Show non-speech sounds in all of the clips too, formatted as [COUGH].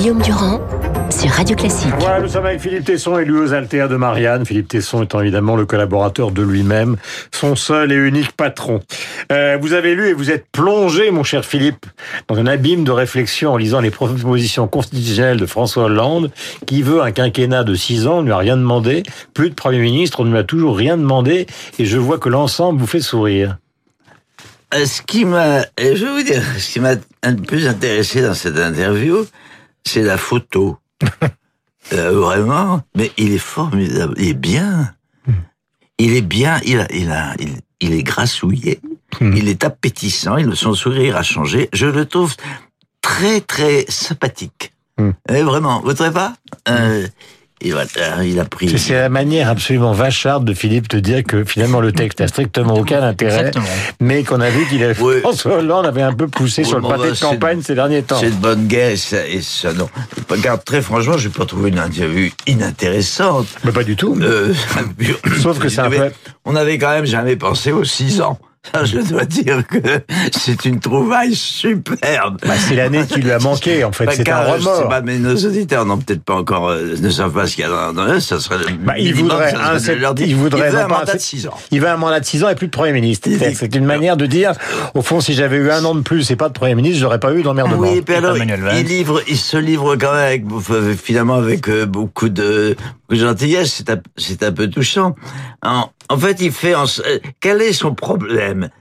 Guillaume Durand sur Radio Classique. Voilà, nous sommes avec Philippe Tesson, élu aux Altéas de Marianne. Philippe Tesson étant évidemment le collaborateur de lui-même, son seul et unique patron. Euh, vous avez lu et vous êtes plongé, mon cher Philippe, dans un abîme de réflexion en lisant les propositions constitutionnelles de François Hollande, qui veut un quinquennat de six ans, on ne lui a rien demandé, plus de Premier ministre, on ne lui a toujours rien demandé, et je vois que l'ensemble vous fait sourire. Euh, Ce qui m'a, et je vais vous dire, ce qui m'a peu plus intéressé dans cette interview, c'est la photo. [LAUGHS] Euh, vraiment, mais il est formidable, il est bien. Il est bien, il a, il a, il, il est grassouillé, il est appétissant, il, son sourire a changé. Je le trouve très très sympathique. Hmm. Et vraiment, vous trouvez pas? Euh, et voilà, il a pris. C'est- la manière absolument vacharde de Philippe de dire que finalement le texte n'a strictement aucun intérêt, Exactement. mais qu'on a vu qu'il avait, Oui. [LAUGHS] François Hollande avait un peu poussé Oui, sur le pâté de campagne ces derniers temps. C'est de bonne guerre et ça, et ça non. Regarde, très franchement, j'ai pas trouvé une interview inintéressante. Mais pas du tout. Euh, [LAUGHS] Sauf que c'est un on avait- peu- On avait quand même jamais pensé aux six ans. Ça, [LAUGHS] je dois dire que c'est une trouvaille superbe. Bah, c'est l'année qui lui a manqué, en fait. Bah, c'est un je sais remords. pas, mais nos auditeurs n'ont peut-être pas encore, euh, ne savent pas ce qu'il y a dans, dans eux, ça serait le Bah, il minimum, voudrait ça serait un il voudrait veut non un mandat de sept- six ans. Il veut un mandat de 6 ans et plus de Premier ministre. Il C'est une manière de dire, au fond, si j'avais eu un an de plus et pas de Premier ministre, j'aurais pas eu d'emmerdement. Oui, puis alors, il livre, il se livre quand même avec, euh, finalement avec euh, beaucoup de, gentillesse. C'est un, peu touchant. En, en fait, il fait, en, euh, quel est son problème? C'est,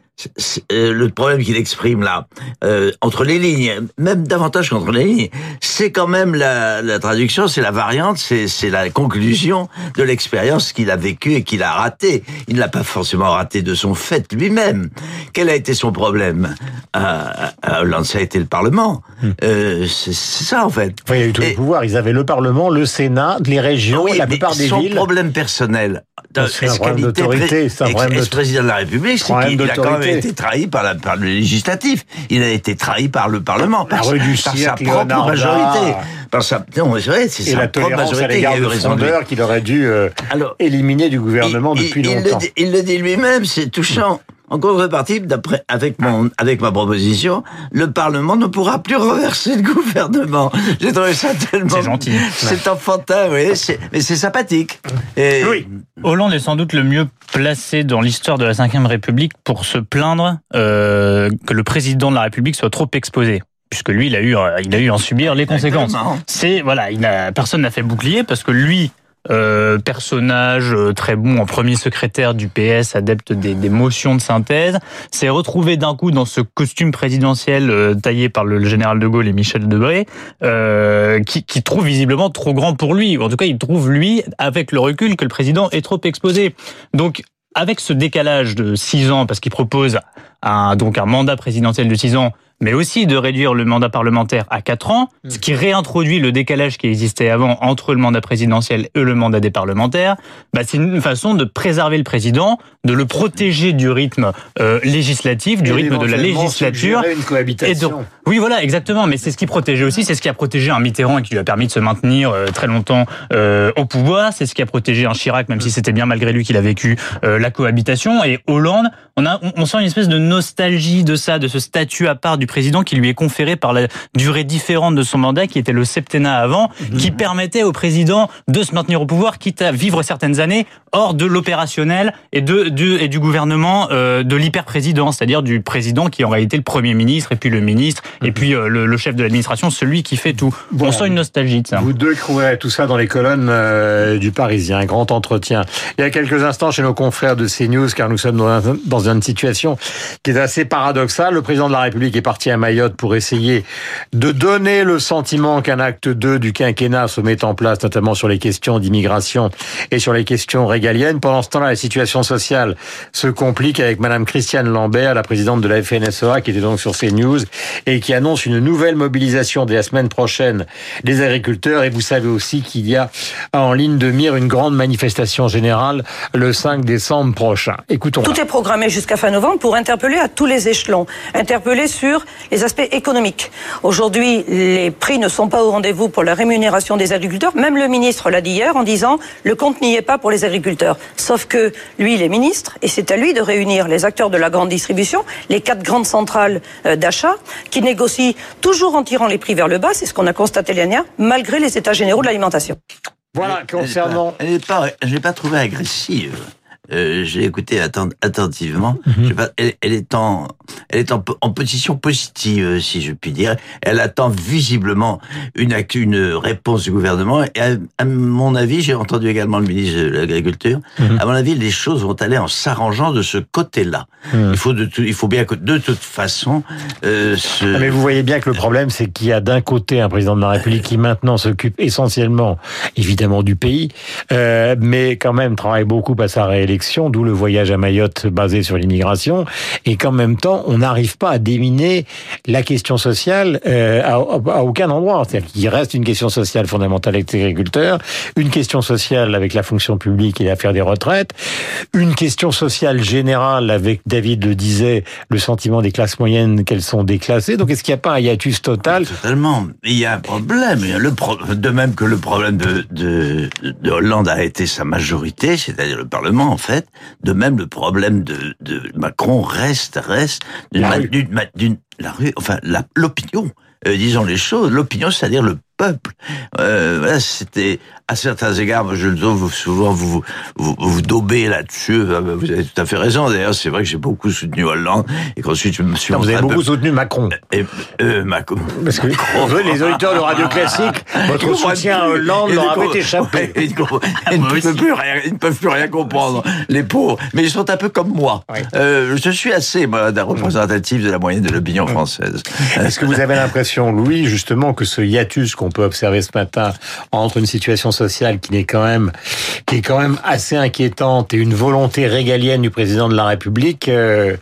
euh, le problème qu'il exprime là, euh, entre les lignes, même davantage qu'entre les lignes, c'est quand même la, la traduction, c'est la variante, c'est la conclusion de l'expérience qu'il a vécue et qu'il a ratée. Il ne l'a pas forcément raté de son fait lui-même. Quel a été son problème? À, à Hollande Ça a été le Parlement. Euh, c'est ça en fait. Enfin, il y a eu tous les Et- pouvoirs. Ils avaient le Parlement, le Sénat, les régions, oui, la plupart des son villes. problème personnel. C'est un problème d'autorité, c'est un problème de- président de la République, c'est Problème qu'il a quand même d'autorité. été trahi par, la, par le législatif. Il a été trahi par le Parlement, par, du par sa propre majorité. Par sa, non, c'est vrai, c'est sa la propre majorité qui a eu raison qu'il aurait dû euh, Alors, éliminer du gouvernement il, depuis il- il longtemps. le, dit- il le dit lui-même, c'est touchant. En contrepartie, d'après, avec mon, avec ma proposition, le Parlement ne pourra plus reverser le gouvernement. [LAUGHS] J'ai trouvé ça tellement. C'est gentil. C'est enfantin, oui, c'est- mais c'est sympathique. Et, Oui. Hollande est sans doute le mieux placé dans l'histoire de la Ve République pour se plaindre euh, que le président de la République soit trop exposé. Puisque lui, il a eu, euh, il a eu à en subir les conséquences. C'est voilà, il n'a personne n'a fait bouclier parce que lui, euh, personnage euh, très bon en premier secrétaire du PS, adepte des, des motions de synthèse, s'est retrouvé d'un coup dans ce costume présidentiel euh, taillé par le, général de Gaulle et Michel Debré, euh, qui, qui trouve visiblement trop grand pour lui. En tout cas, il trouve lui, avec le recul, que le président est trop exposé. Donc, avec ce décalage de six ans, parce qu'il propose un, donc un mandat présidentiel de six ans, mais aussi de réduire le mandat parlementaire à quatre ans, ce qui réintroduit le décalage qui existait avant entre le mandat présidentiel et le mandat des parlementaires, bah c'est une façon de préserver le président, de le protéger du rythme euh, législatif, du Et rythme de la législature. une Et cohabitation. donc, oui, voilà, exactement. Mais c'est ce qui protégeait aussi, c'est ce qui a protégé un Mitterrand et qui lui a permis de se maintenir euh, très longtemps euh, au pouvoir. C'est ce qui a protégé un Chirac, même si c'était bien malgré lui qu'il a vécu euh, la cohabitation. Et Hollande, on a, on, on sent une espèce de nostalgie de ça, de ce statut à part du président qui lui est conféré par la durée différente de son mandat, qui était le septennat avant, qui permettait au président de se maintenir au pouvoir, quitte à vivre certaines années hors de l'opérationnel et de, du et du gouvernement euh, de l'hyper-président, c'est-à-dire du président qui est en réalité le premier ministre et puis le ministre et puis euh, le, le chef de l'administration, celui qui fait tout. Bon. On sent une nostalgie de ça. Vous deux trouverez tout ça dans les colonnes euh, du Parisien. Grand entretien. Il y a quelques instants chez nos confrères de CNews, car nous sommes dans, un- dans une situation qui est assez paradoxale. Le président de la République est parti à Mayotte pour essayer de donner le sentiment qu'un acte 2 du quinquennat se met en place, notamment sur les questions d'immigration et sur les questions régaliennes. Pendant ce temps-là, la situation sociale se complique avec Madame Christiane Lambert, la présidente de la FNSEA, qui était donc sur CNews et qui annonce une nouvelle mobilisation dès la semaine prochaine des agriculteurs. Et vous savez aussi qu'il y a en ligne de mire une grande manifestation générale le 5 décembre prochain. Écoutons. Tout est programmé jusqu'à fin novembre pour interpeller à tous les échelons, interpeller sur les aspects économiques. Aujourd'hui, les prix ne sont pas au rendez-vous pour la rémunération des agriculteurs. Même le ministre l'a dit hier en disant le compte n'y est pas pour les agriculteurs. Sauf que lui, il est ministre et c'est à lui de réunir les acteurs de la grande distribution, les quatre grandes centrales euh, d'achat, qui négocient toujours en tirant les prix vers le bas. C'est ce qu'on a constaté l'année dernière, malgré les états généraux de l'alimentation. Voilà, concernant. Je l'ai pas trouvée agressive. Euh, j'ai écouté atten- attentivement. Je sais pas, elle, elle est en, elle est en, po- en position positive, euh, si je puis dire. Elle attend visiblement une, actu- une réponse du gouvernement. Et à, à mon avis, j'ai entendu également le ministre de l'Agriculture. À mon avis, les choses vont aller en s'arrangeant de ce côté-là. Il faut de tout, il faut bien que de toute façon, euh, ce, Ah, Mais vous voyez bien que le problème, c'est qu'il y a d'un côté un président de la République qui maintenant s'occupe essentiellement, évidemment, du pays, euh, mais quand même travaille beaucoup à sa réélection, d'où le voyage à Mayotte basé sur l'immigration, et qu'en même temps, on n'arrive pas à déminer la question sociale euh, à, aucun endroit. C'est-à-dire qu'il reste une question sociale fondamentale avec les agriculteurs, une question sociale avec la fonction publique et l'affaire des retraites, une question sociale générale avec, David le disait, le sentiment des classes moyennes qu'elles sont déclassées. Donc est-ce qu'il n'y a pas un hiatus total? Totalement. Il y a un problème. Le de même que le problème de, de, de Hollande a été sa majorité, c'est-à-dire le Parlement en fait. De même, le problème de, de Macron reste, reste d'une, La ma- rue. la enfin l'opinion. Euh, disons les choses. L'opinion, c'est-à-dire le peuple. Euh, voilà, c'était à certains égards, je le trouve souvent vous vous, vous, vous daubez là-dessus. Ah, bah, Vous avez tout à fait raison. D'ailleurs, c'est vrai que j'ai beaucoup soutenu Hollande et qu'ensuite je me suis Vous montré avez beaucoup peu- soutenu Macron. et, euh, Macron. Parce que les auditeurs de Radio Classique, [LAUGHS] votre soutien à. Hollande leur ne avait échappé. Ouais, ils, comprennent- ils ne peuvent plus rien, ils ne peuvent plus rien comprendre, les pauvres. Mais ils sont un peu comme moi. Oui. Euh, je suis assez moi, d'un représentatif de la moyenne de l'opinion française. Est-ce que vous avez l'impression, Louis, justement, que ce hiatus qu'on peut observer ce matin entre une situation sociale qui est quand même assez inquiétante et une volonté régalienne du président de la République, euh,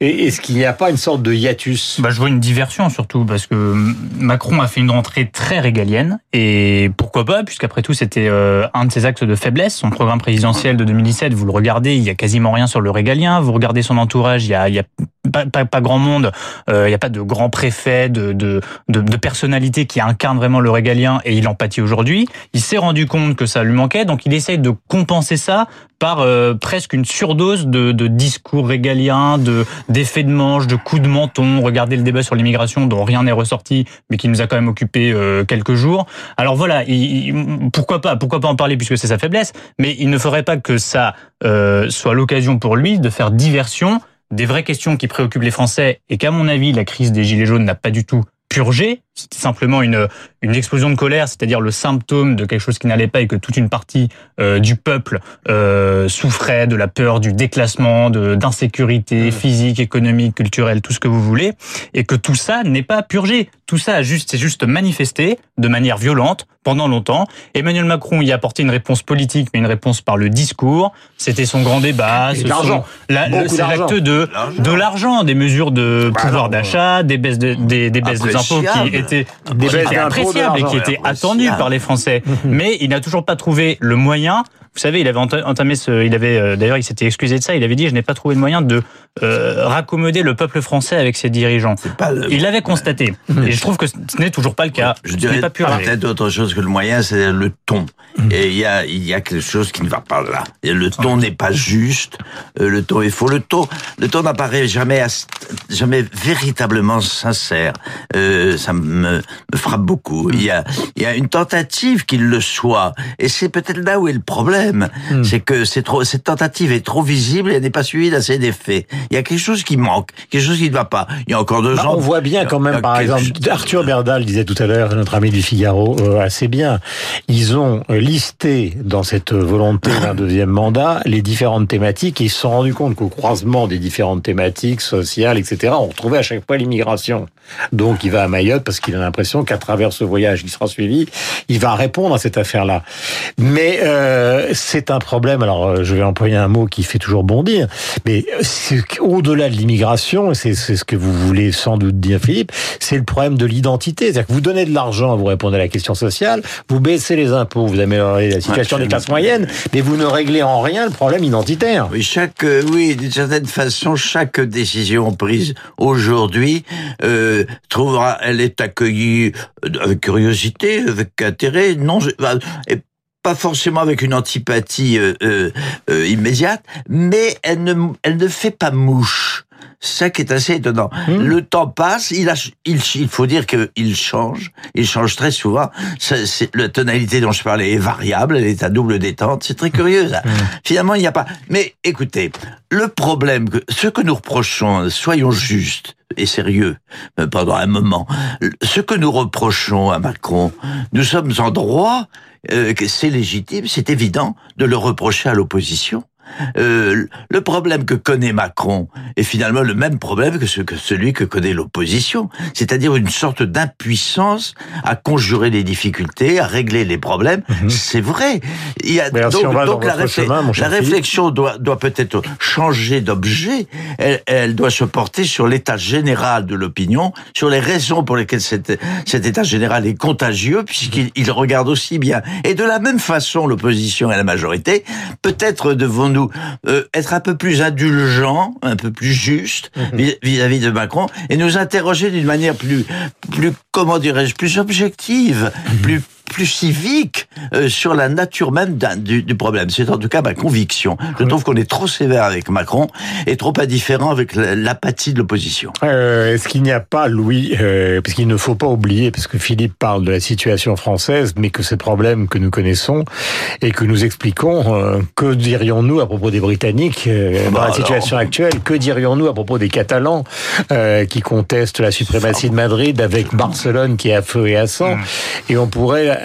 et- est-ce qu'il n'y a pas une sorte de hiatus? Bah, je vois une diversion surtout parce que Macron a fait une rentrée très régalienne et pourquoi pas puisqu'après tout c'était euh, un de ses axes de faiblesse. Son programme présidentiel de 2017, vous le regardez, il y a quasiment rien sur le régalien. Vous regardez son entourage, il y a, y a pas, pas, grand monde, euh, il n'y a pas de grand préfet, de, de, de, de personnalité qui incarne vraiment le régalien et il en pâtit aujourd'hui. Il s'est rendu compte que ça lui manquait, donc il essaye de compenser ça par euh, presque une surdose de, de discours régaliens, de d'effets de manche, de coups de menton. Regardez le débat sur l'immigration dont rien n'est ressorti, mais qui nous a quand même occupé euh, quelques jours. Alors voilà, il- il- pourquoi pas, pourquoi pas en parler puisque c'est sa faiblesse, mais il ne faudrait pas que ça euh, soit l'occasion pour lui de faire diversion des vraies questions qui préoccupent les Français et qu'à mon avis la crise des gilets jaunes n'a pas du tout purgé. C'était simplement une une explosion de colère, c'est-à-dire le symptôme de quelque chose qui n'allait pas et que toute une partie euh, du peuple euh, souffrait de la peur du déclassement, de d'insécurité physique, économique, culturelle, tout ce que vous voulez, et que tout ça n'est pas purgé. Tout ça a juste, c'est juste manifesté de manière violente pendant longtemps. Emmanuel Macron y a apporté une réponse politique, mais une réponse par le discours. C'était son grand débat. L'argent. c'est l'acte de de l'argent, des mesures de Bah pouvoir non, d'achat, des baisses de, des, des baisses des impôts qui. Étaient, Des qui de appréciables et qui Appréciable. attendues par les Français. [LAUGHS] Mais il n'a toujours pas trouvé le moyen. Vous savez, il avait enta- entamé ce, il avait euh, d'ailleurs, il s'était excusé de ça. Il avait dit, je n'ai pas trouvé le moyen de euh, raccommoder le peuple français avec ses dirigeants. C'est pas le. Il l'avait constaté. Et je trouve que ce n'est toujours pas le cas. Je Ce dirais pas peut-être autre chose que le moyen, c'est le ton. Et il y a, il y a quelque chose qui ne va pas là. Et le ton n'est pas juste. euh, Le ton est faux. Le ton, le ton n'apparaît jamais, jamais véritablement sincère. Euh, ça me, me frappe beaucoup. Il y a, il y a une tentative qu'il le soit. Et c'est peut-être là où est le problème. C'est que c'est trop, cette tentative est trop visible et elle n'est pas suivie d'assez d'effets. Il y a quelque chose qui manque, quelque chose qui ne va pas. Il y a encore deux Bah, ans. on voit bien quand même, par exemple, chose- Arthur Berdal disait tout à l'heure, notre ami du Figaro, euh, assez bien. Ils ont listé dans cette volonté d'un [LAUGHS] deuxième mandat les différentes thématiques et ils se sont rendus compte qu'au croisement des différentes thématiques sociales, etc., on retrouvait à chaque fois l'immigration. Donc il va à Mayotte parce qu'il a l'impression qu'à travers ce voyage qui sera suivi, il va répondre à cette affaire-là. Mais euh, c'est un problème. Alors, euh, je vais employer un mot qui fait toujours bondir, mais au-delà de l'immigration, c'est ce que vous voulez sans doute dire, Philippe, c'est le problème de l'identité. C'est-à-dire que vous donnez de l'argent, vous répondez à la question sociale, vous baissez les impôts, vous améliorez la situation des classes moyennes, mais vous ne réglez en rien le problème identitaire. Oui, chaque, euh, oui, d'une certaine façon, chaque décision prise aujourd'hui euh, trouvera, elle est accueillie avec curiosité, avec intérêt, non, et pas forcément avec une antipathie euh, euh, euh, immédiate, mais elle ne, elle ne fait pas mouche. Ça qui est assez étonnant. Hmm. Le temps passe, il, a, il, il faut dire qu'il change. Il change très souvent. c'est la tonalité dont je parlais est variable, elle est à double détente. C'est très curieux. Ça. Hmm. Finalement, il n'y a pas. Mais écoutez, le problème, que, ce que nous reprochons, soyons justes et sérieux pendant un moment, ce que nous reprochons à Macron, nous sommes en droit euh, c'est légitime, c'est évident de le reprocher à l'opposition. Euh, le problème que connaît Macron est finalement le même problème que, ce, que celui que connaît l'opposition, c'est-à-dire une sorte d'impuissance à conjurer les difficultés, à régler les problèmes. Mhm. C'est vrai. Il y a, donc, la, la réflexion doit, doit peut-être changer d'objet. Elle, elle, doit se porter sur l'état général de l'opinion, sur les raisons pour lesquelles cet, cet état général est contagieux, puisqu'il regarde aussi bien. Et de la même façon, l'opposition et la majorité, peut-être devons-nous euh, être un peu plus indulgents, un peu plus justes mhm. vis-à-vis de Macron et nous interroger d'une manière plus, plus comment dirais-je, plus objective, mhm. plus plus civique euh, sur la nature même du, du, problème. C'est en tout cas ma conviction. Je trouve qu'on est trop sévère avec Macron et trop indifférent avec l'apathie de l'opposition. Euh, Est-ce qu'il n'y a pas, Louis, euh, parce qu'il ne faut pas oublier, parce que Philippe parle de la situation française, mais que ces problèmes que nous connaissons et que nous expliquons, que dirions-nous à propos des Britanniques euh, dans bah la situation actuelle? Que dirions-nous à propos des Catalans qui contestent la suprématie de Madrid avec Barcelone qui est à feu et à sang? Hmm. Et on pourrait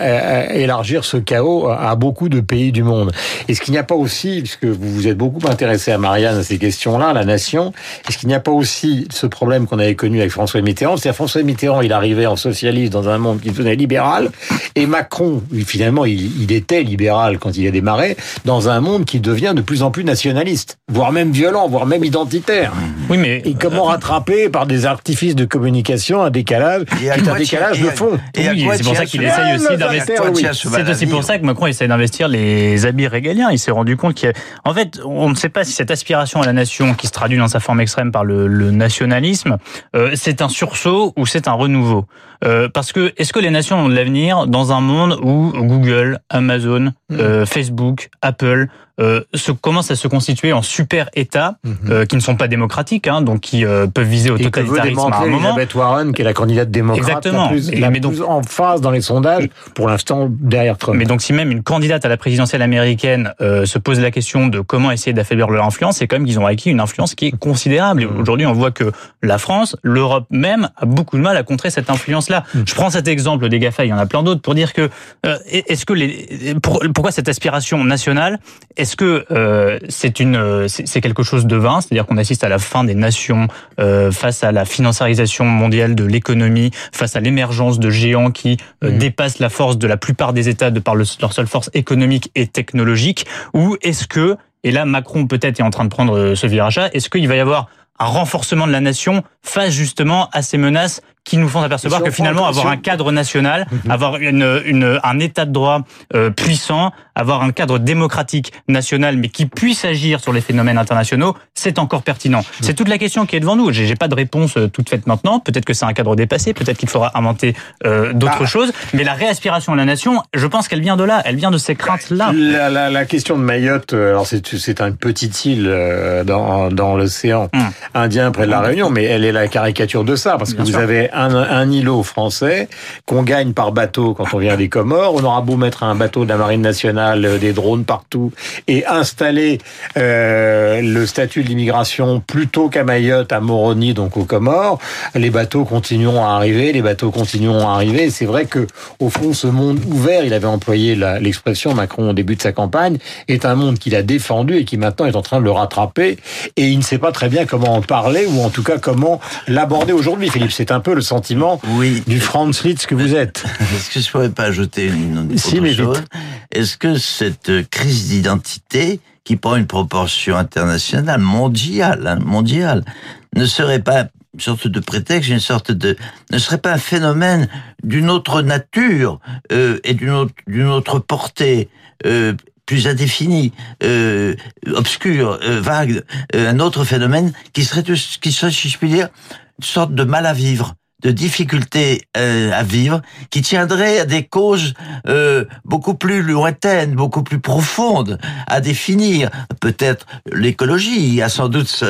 élargir ce chaos à beaucoup de pays du monde. Est-ce qu'il n'y a pas aussi, puisque vous vous êtes beaucoup intéressé à Marianne, à ces questions-là, la nation, est-ce qu'il n'y a pas aussi ce problème qu'on avait connu avec François Mitterrand? C'est-à-dire François Mitterrand, il arrivait en socialiste dans un monde qui devenait libéral, et Macron, finalement, il, était libéral quand il a démarré, dans un monde qui devient de plus en plus nationaliste, voire même violent, voire même identitaire. Oui, mais et comment rattraper par des artifices de communication un décalage, un décalage de fond? Et c'est pour ça qu'il essaye aussi c'est aussi pour ça que Macron essaie d'investir les habits régaliens. Il s'est rendu compte qu'en fait, on ne sait pas si cette aspiration à la nation, qui se traduit dans sa forme extrême par le, nationalisme, euh, c'est un sursaut ou c'est un renouveau. Euh, parce que est-ce que les nations ont de l'avenir dans un monde où Google, Amazon, mm. euh, Facebook, Apple euh, se, commencent à se constituer en super États mhm. euh, qui ne sont pas démocratiques, hein, donc qui euh, peuvent viser au totalitarisme à un moment. Elisabeth Warren, qui est la candidate démocrate Exactement. la plus, la mais donc, en phase dans les sondages, pour l'instant derrière Trump. Mais donc si même une candidate à la présidentielle américaine euh, se pose la question de comment essayer d'affaiblir leur influence, c'est quand même qu'ils ont acquis une influence qui est considérable. Et mhm. aujourd'hui, on voit que la France, l'Europe même, a beaucoup de mal à contrer cette influence-là. Mhm. Je prends cet exemple des GAFA, il y en a plein d'autres, pour dire que est-ce que les, pourquoi cette aspiration nationale est-ce que euh, c'est une, c'est quelque chose de vain, c'est-à-dire qu'on assiste à la fin des nations euh, face à la financiarisation mondiale de l'économie, face à l'émergence de géants qui euh, mmh. dépassent la force de la plupart des États de par leur seule force économique et technologique, ou est-ce que, et là Macron peut-être est en train de prendre ce virage-là, est-ce qu'il va y avoir un renforcement de la nation face justement à ces menaces qui nous font apercevoir que finalement avoir un cadre national, mhm. avoir une, une, un état de droit euh, puissant, avoir un cadre démocratique national mais qui puisse agir sur les phénomènes internationaux, c'est encore pertinent. Mhm. C'est toute la question qui est devant nous. J'ai pas de réponse euh, toute faite maintenant. Peut-être que c'est un cadre dépassé, peut-être qu'il faudra inventer euh, d'autres bah. choses. Mais la réaspiration à la nation, je pense qu'elle vient de là. Elle vient de ces craintes-là. La, la, la, question de Mayotte, euh, alors c'est une petite île dans, dans l'océan hum. Indien près de la Réunion, mais elle est la caricature de ça parce que vous avez un, îlot français qu'on gagne par bateau quand on vient des Comores. On aura beau mettre un bateau de la Marine nationale, euh, des drones partout, et installer euh, le statut de l'immigration plutôt qu'à Mayotte, à Moroni, donc aux Comores, les bateaux continueront à arriver, les bateaux continueront à arriver. C'est vrai que au fond, ce monde ouvert, il avait employé l'expression Macron au début de sa campagne, est un monde qu'il a défendu et qui maintenant est en train de le rattraper. Et il ne sait pas très bien comment en parler ou en tout cas comment l'aborder aujourd'hui. Philippe, c'est un peu le sentiment Oui. du Franz Liszt que vous êtes. [LAUGHS] Est-ce que je pourrais pas ajouter une, Si, autre chose Est-ce que cette euh, crise d'identité qui prend une proportion internationale, mondiale, hein, mondiale, ne serait pas une sorte de prétexte, une sorte de, ne serait pas un phénomène d'une autre nature euh, et d'une autre, d'une autre portée euh, plus indéfinie, euh, obscure, vague, un autre phénomène qui serait, qui serait, si je puis dire, une sorte de mal à vivre de difficultés euh, à vivre qui tiendraient à des causes euh, beaucoup plus lointaines, beaucoup plus profondes à définir. Peut-être l'écologie a sans doute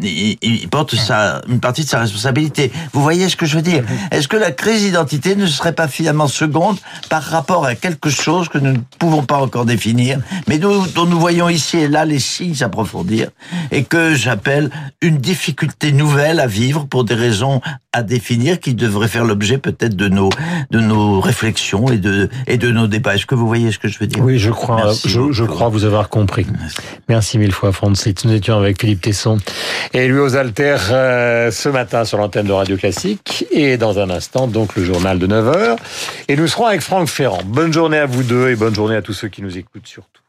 il, porte sa, une partie de sa responsabilité. Vous voyez ce que je veux dire? Est-ce que la crise d'identité ne serait pas finalement seconde par rapport à quelque chose que nous ne pouvons pas encore définir, mais dont nous voyons ici et là les signes s'approfondir et que j'appelle une difficulté nouvelle à vivre pour des raisons à définir qui devraient faire l'objet peut-être de nos de nos réflexions et de et de nos débats. Est-ce que vous voyez ce que je veux dire? Oui, je crois, Merci je, crois vous avoir compris. Merci mille fois, Franz Liszt. Nous étions avec Philippe Tesson et lui aux altères euh, ce matin sur l'antenne de Radio Classique et dans un instant, donc, le journal de 9h. Et nous serons avec Franck Ferrand. Bonne journée à vous deux et bonne journée à tous ceux qui nous écoutent surtout.